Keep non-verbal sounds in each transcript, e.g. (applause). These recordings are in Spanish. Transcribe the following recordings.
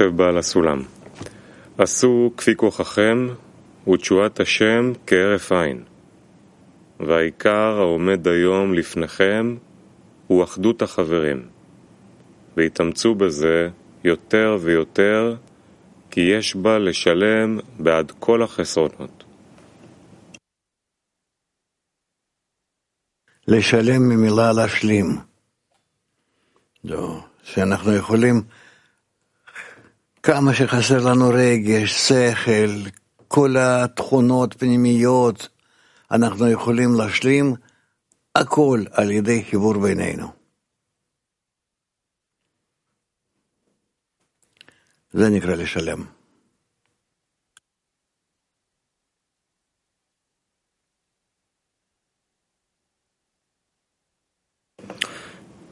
כותב בעל הסולם, עשו כפי כוחכם ותשועת השם כהרף עין, והעיקר העומד היום לפניכם הוא אחדות החברים, והתאמצו בזה יותר ויותר, כי יש בה לשלם בעד כל החסרונות. לשלם ממילה להשלים. לא, שאנחנו יכולים כמה שחסר לנו רגש, שכל, כל התכונות פנימיות, אנחנו יכולים להשלים הכל על ידי חיבור בינינו. זה נקרא לשלם.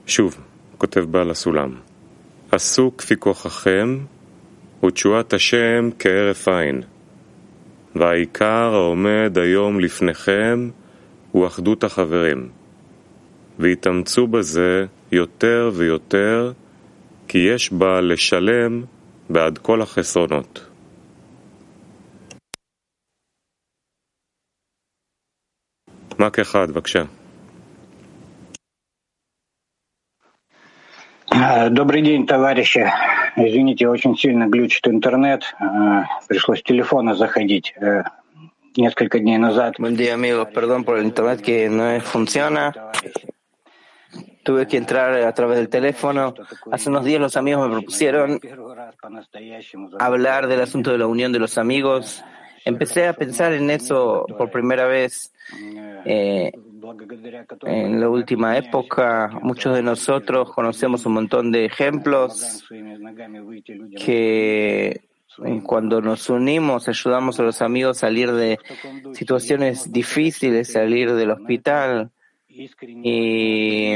שוב, כותב בעל הסולם, עשו כפי כוחכם ותשועת השם כהרף עין. והעיקר העומד היום לפניכם הוא אחדות החברים. והתאמצו בזה יותר ויותר, כי יש בה לשלם בעד כל החסרונות. מק אחד, בבקשה. Добрый день, товарищи. Извините, очень сильно глючит интернет. Пришлось с телефона заходить несколько дней назад. Buen día, amigos. Perdón por el internet que no funciona. Tuve que entrar a través del teléfono. Hace unos días los amigos me propusieron hablar del asunto de la unión de los amigos. Empecé a pensar en eso por primera vez. Eh, en la última época, muchos de nosotros conocemos un montón de ejemplos que cuando nos unimos ayudamos a los amigos a salir de situaciones difíciles, salir del hospital. Y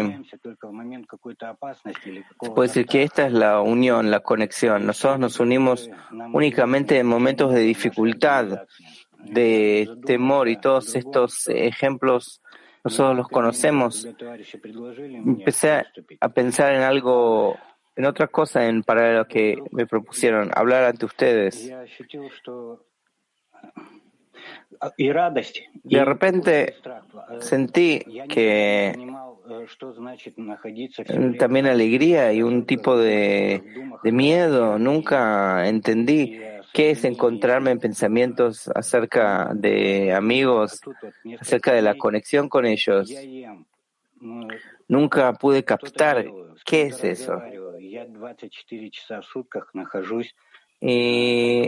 se puede decir que esta es la unión, la conexión. Nosotros nos unimos únicamente en momentos de dificultad, de temor y todos estos ejemplos nosotros los conocemos. Empecé a pensar en algo, en otra cosa en paralelo que me propusieron, hablar ante ustedes. De repente sentí que también alegría y un tipo de, de miedo. Nunca entendí qué es encontrarme en pensamientos acerca de amigos, acerca de la conexión con ellos. Nunca pude captar qué es eso. Y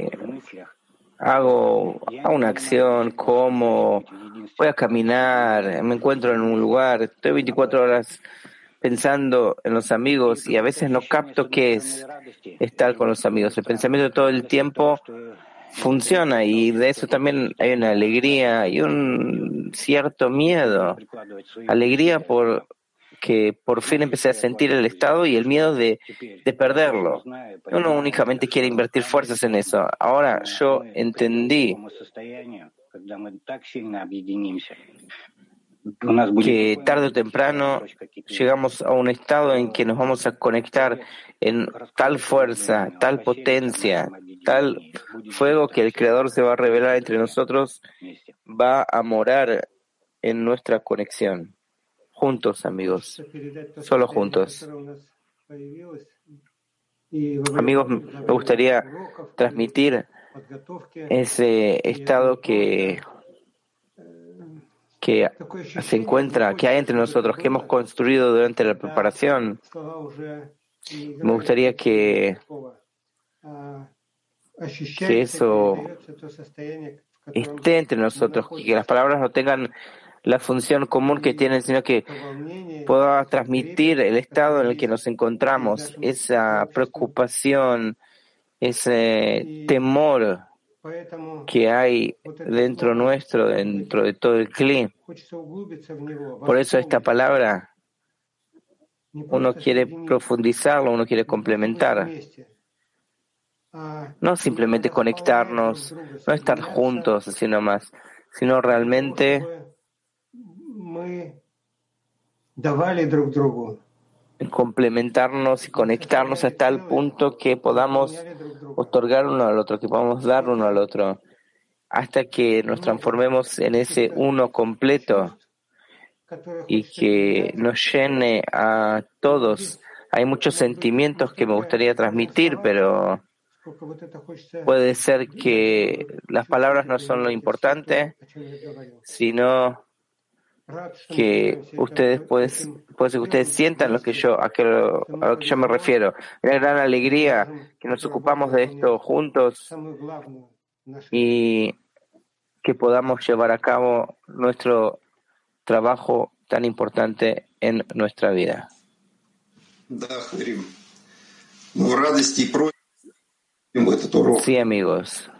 hago, una acción, como voy a caminar, me encuentro en un lugar, estoy 24 horas pensando en los amigos y a veces no capto qué es estar con los amigos. El pensamiento todo el tiempo funciona y de eso también hay una alegría y un cierto miedo. Alegría por que por fin empecé a sentir el estado y el miedo de, de perderlo. Uno únicamente quiere invertir fuerzas en eso. Ahora yo entendí que tarde o temprano llegamos a un estado en que nos vamos a conectar en tal fuerza, tal potencia, tal fuego que el Creador se va a revelar entre nosotros, va a morar en nuestra conexión. Juntos, amigos, solo juntos. Amigos, me gustaría transmitir ese estado que que se encuentra, que hay entre nosotros, que hemos construido durante la preparación. Me gustaría que, que eso esté entre nosotros, que las palabras no tengan la función común que tienen, sino que pueda transmitir el estado en el que nos encontramos, esa preocupación, ese temor que hay dentro nuestro, dentro de todo el clima. Por eso esta palabra uno quiere profundizarlo, uno quiere complementar. No simplemente conectarnos, no estar juntos así nomás, sino realmente complementarnos y conectarnos hasta el punto que podamos otorgar uno al otro, que podamos dar uno al otro, hasta que nos transformemos en ese uno completo y que nos llene a todos. Hay muchos sentimientos que me gustaría transmitir, pero puede ser que las palabras no son lo importante, sino que ustedes pues, puede que ustedes sientan lo que yo a, a lo que yo me refiero. Una gran alegría que nos ocupamos de esto juntos y que podamos llevar a cabo nuestro trabajo tan importante en nuestra vida. Sí, amigos.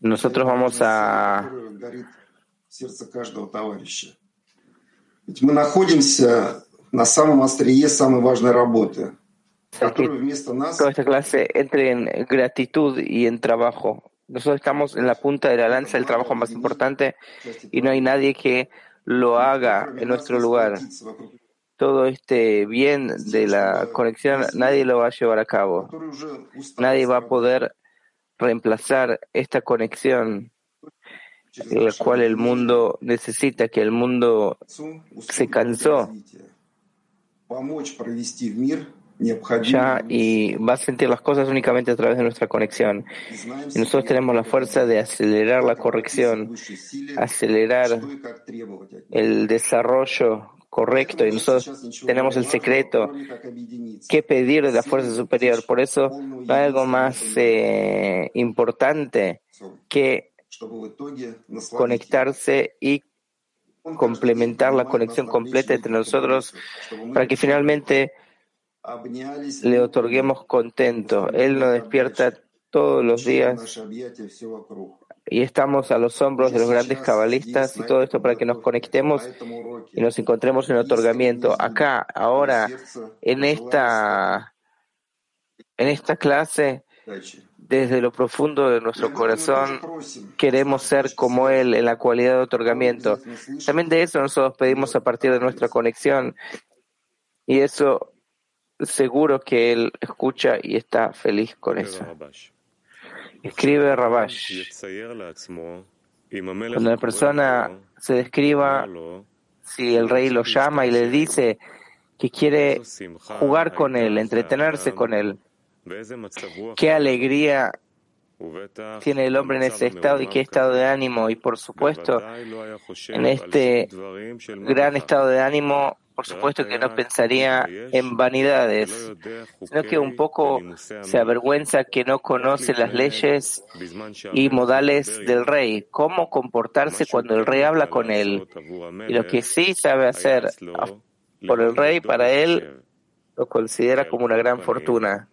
Nosotros vamos a сердце каждого товарища. Ведь мы находимся на самом острие самой важной работы, которую вместо нас... Toda esta clase entre en gratitud y en trabajo. Nosotros estamos en la punta de la lanza del trabajo más importante y no hay nadie que lo haga en nuestro lugar. Todo este bien de la conexión, nadie lo va a llevar a cabo. Nadie va a poder reemplazar esta conexión la cual el mundo necesita, que el mundo se cansó ya y va a sentir las cosas únicamente a través de nuestra conexión. Y nosotros tenemos la fuerza de acelerar la corrección, acelerar el desarrollo correcto y nosotros tenemos el secreto que pedir de la fuerza superior. Por eso no hay algo más eh, importante que conectarse y complementar la conexión completa entre nosotros para que finalmente le otorguemos contento. Él nos despierta todos los días y estamos a los hombros de los grandes cabalistas y todo esto para que nos conectemos y nos encontremos en otorgamiento. Acá, ahora, en esta, en esta clase, desde lo profundo de nuestro corazón queremos ser como Él en la cualidad de otorgamiento. También de eso nosotros pedimos a partir de nuestra conexión y eso seguro que Él escucha y está feliz con eso. Escribe Rabash. Cuando la persona se describa, si el rey lo llama y le dice que quiere jugar con él, entretenerse con él, Qué alegría tiene el hombre en ese estado y qué estado de ánimo. Y por supuesto, en este gran estado de ánimo, por supuesto que no pensaría en vanidades, sino que un poco se avergüenza que no conoce las leyes y modales del rey, cómo comportarse cuando el rey habla con él. Y lo que sí sabe hacer por el rey, para él, lo considera como una gran fortuna.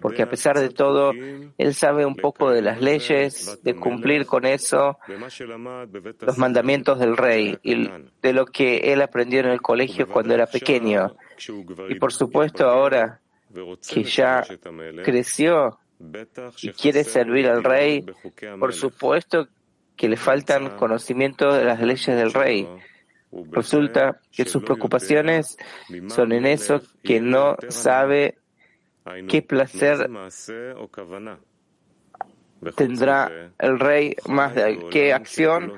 Porque a pesar de todo, él sabe un poco de las leyes, de cumplir con eso los mandamientos del rey y de lo que él aprendió en el colegio cuando era pequeño. Y por supuesto ahora que ya creció y quiere servir al rey, por supuesto que le faltan conocimientos de las leyes del rey. Resulta que sus preocupaciones son en eso que no sabe qué placer tendrá el rey más de qué acción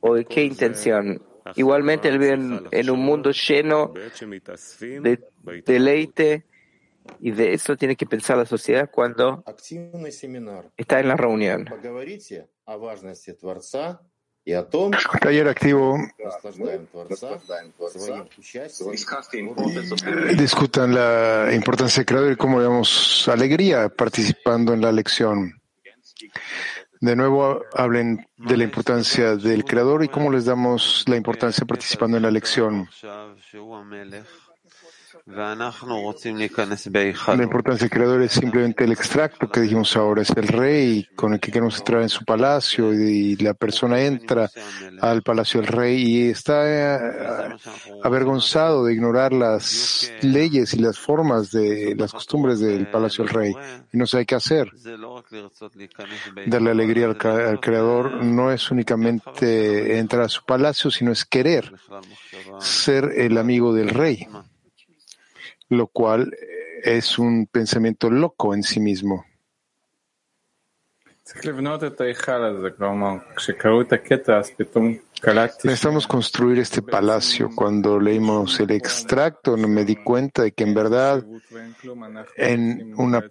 o de qué intención. Igualmente él vive en, un mundo lleno de deleite y de eso tiene que pensar la sociedad cuando está en la reunión. (laughs) Taller activo. Discutan la importancia del creador y cómo le damos alegría participando en la lección. De nuevo, hablen de la importancia del creador y cómo les damos la importancia participando en la lección. La importancia del creador es simplemente el extracto que dijimos ahora, es el rey con el que queremos entrar en su palacio y la persona entra al palacio del rey y está eh, avergonzado de ignorar las leyes y las formas de las costumbres del palacio del rey y no sabe qué hacer. Darle alegría al, al creador no es únicamente entrar a su palacio, sino es querer ser el amigo del rey lo cual es un pensamiento loco en sí mismo. Necesitamos construir este palacio. Cuando leímos el extracto, no me di cuenta de que en verdad, en una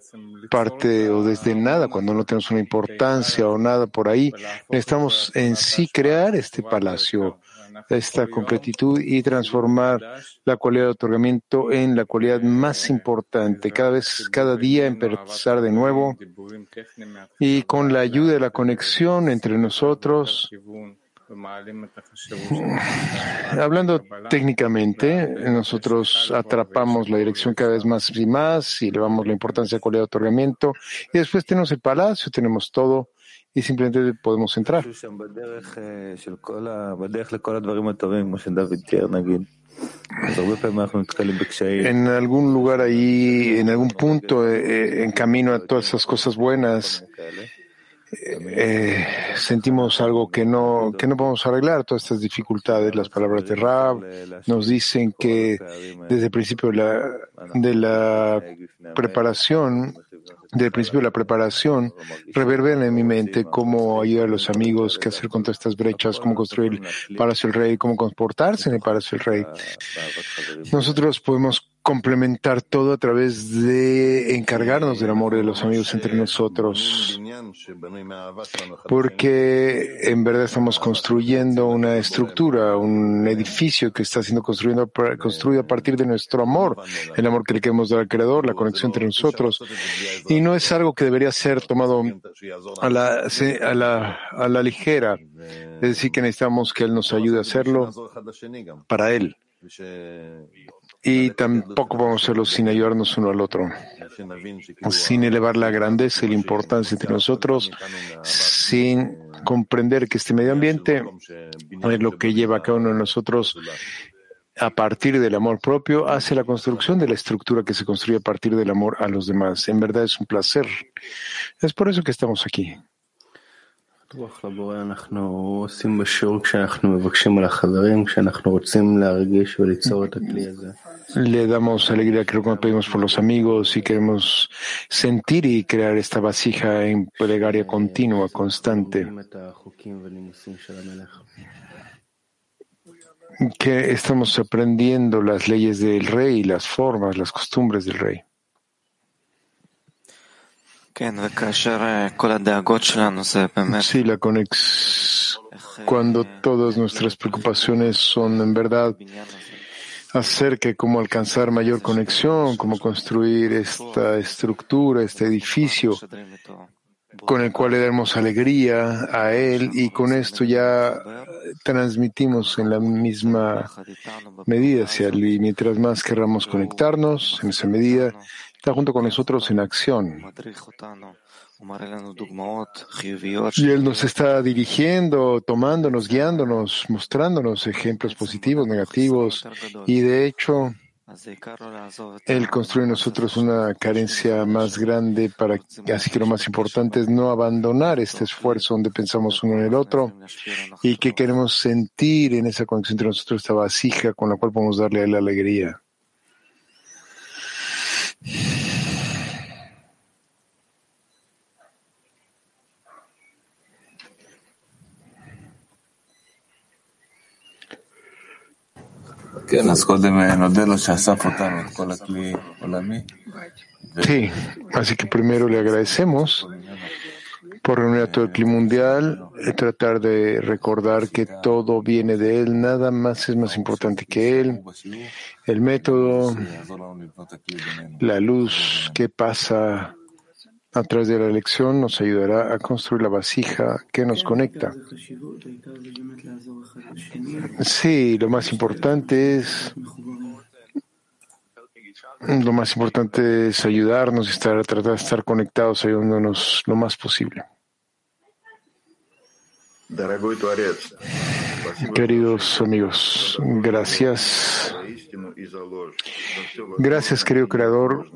parte o desde nada, cuando no tenemos una importancia o nada por ahí, necesitamos en sí crear este palacio esta completitud y transformar la cualidad de otorgamiento en la cualidad más importante. Cada vez, cada día empezar de nuevo y con la ayuda de la conexión entre nosotros. Hablando técnicamente, nosotros atrapamos la dirección cada vez más y más y le damos la importancia a la cualidad de otorgamiento y después tenemos el palacio, tenemos todo y simplemente podemos entrar. En algún lugar ahí, en algún punto, eh, eh, en camino a todas esas cosas buenas, eh, sentimos algo que no, que no podemos arreglar, todas estas dificultades. Las palabras de Rab nos dicen que desde el principio de la, de la preparación del principio de la preparación reverbera en mi mente cómo ayudar a los amigos, qué hacer con todas estas brechas, cómo construir el Palacio del Rey, cómo comportarse en el Palacio del Rey. Nosotros podemos complementar todo a través de encargarnos del amor de los amigos entre nosotros, porque en verdad estamos construyendo una estructura, un edificio que está siendo construido, construido a partir de nuestro amor, el amor que le queremos dar al Creador, la conexión entre nosotros, y no es algo que debería ser tomado a la, a la, a la ligera, es decir, que necesitamos que Él nos ayude a hacerlo para Él y tampoco podemos hacerlo sin ayudarnos uno al otro, sin elevar la grandeza y la importancia entre nosotros, sin comprender que este medio ambiente es lo que lleva a cada uno de nosotros a partir del amor propio hacia la construcción de la estructura que se construye a partir del amor a los demás. En verdad es un placer. Es por eso que estamos aquí. Le damos alegría creo cuando pedimos por los amigos y queremos sentir y crear esta vasija en plegaria continua, constante. Que estamos aprendiendo las leyes del rey, las formas, las costumbres del rey. Sí, la conexión. Cuando todas nuestras preocupaciones son en verdad acerca de cómo alcanzar mayor conexión, cómo construir esta estructura, este edificio con el cual le damos alegría a Él y con esto ya transmitimos en la misma medida hacia Él. Y mientras más querramos conectarnos, en esa medida está junto con nosotros en acción. Y Él nos está dirigiendo, tomándonos, guiándonos, mostrándonos ejemplos positivos, negativos. Y de hecho, Él construye en nosotros una carencia más grande para, así que lo más importante es no abandonar este esfuerzo donde pensamos uno en el otro y que queremos sentir en esa conexión entre nosotros esta vasija con la cual podemos darle a Él alegría. Sí, así que primero le agradecemos por reunir a todo el clima mundial, y tratar de recordar que todo viene de él, nada más es más importante que él, el método, la luz que pasa a través de la elección nos ayudará a construir la vasija que nos conecta. Sí, lo más importante es lo más importante es ayudarnos estar, tratar de estar conectados, ayudándonos lo más posible. Queridos amigos, gracias. Gracias, querido Creador,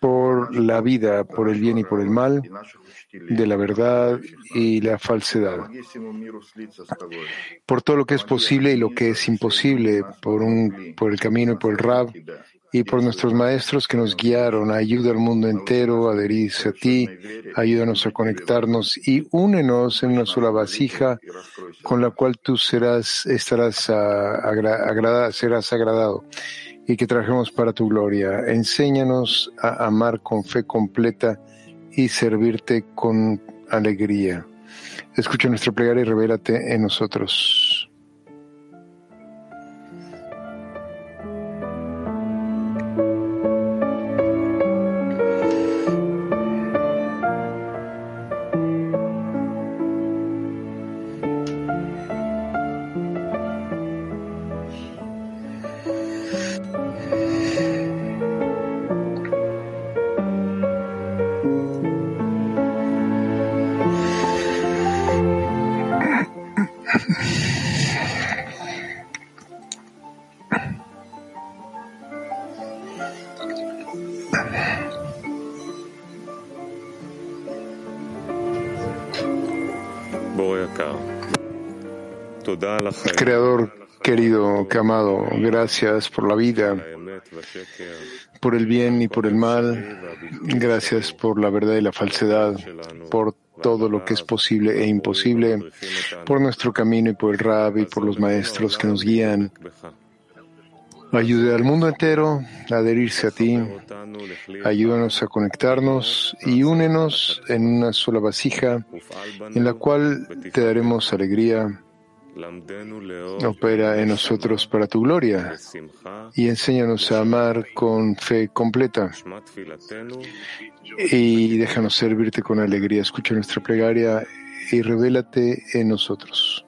por la vida, por el bien y por el mal, de la verdad y la falsedad, por todo lo que es posible y lo que es imposible, por, un, por el camino y por el Rab, y por nuestros maestros que nos guiaron. Ayuda al mundo entero a adherirse a ti, ayúdanos a conectarnos y únenos en una sola vasija con la cual tú serás, estarás agrada, serás agradado y que trajemos para tu gloria. Enséñanos a amar con fe completa y servirte con alegría. Escucha nuestra plegaria y revélate en nosotros. Creador querido, que amado, gracias por la vida, por el bien y por el mal, gracias por la verdad y la falsedad, por todo lo que es posible e imposible, por nuestro camino y por el Rab y por los maestros que nos guían. Ayude al mundo entero a adherirse a ti. Ayúdanos a conectarnos y únenos en una sola vasija en la cual te daremos alegría Opera en nosotros para tu gloria y enséñanos a amar con fe completa y déjanos servirte con alegría. Escucha nuestra plegaria y revélate en nosotros.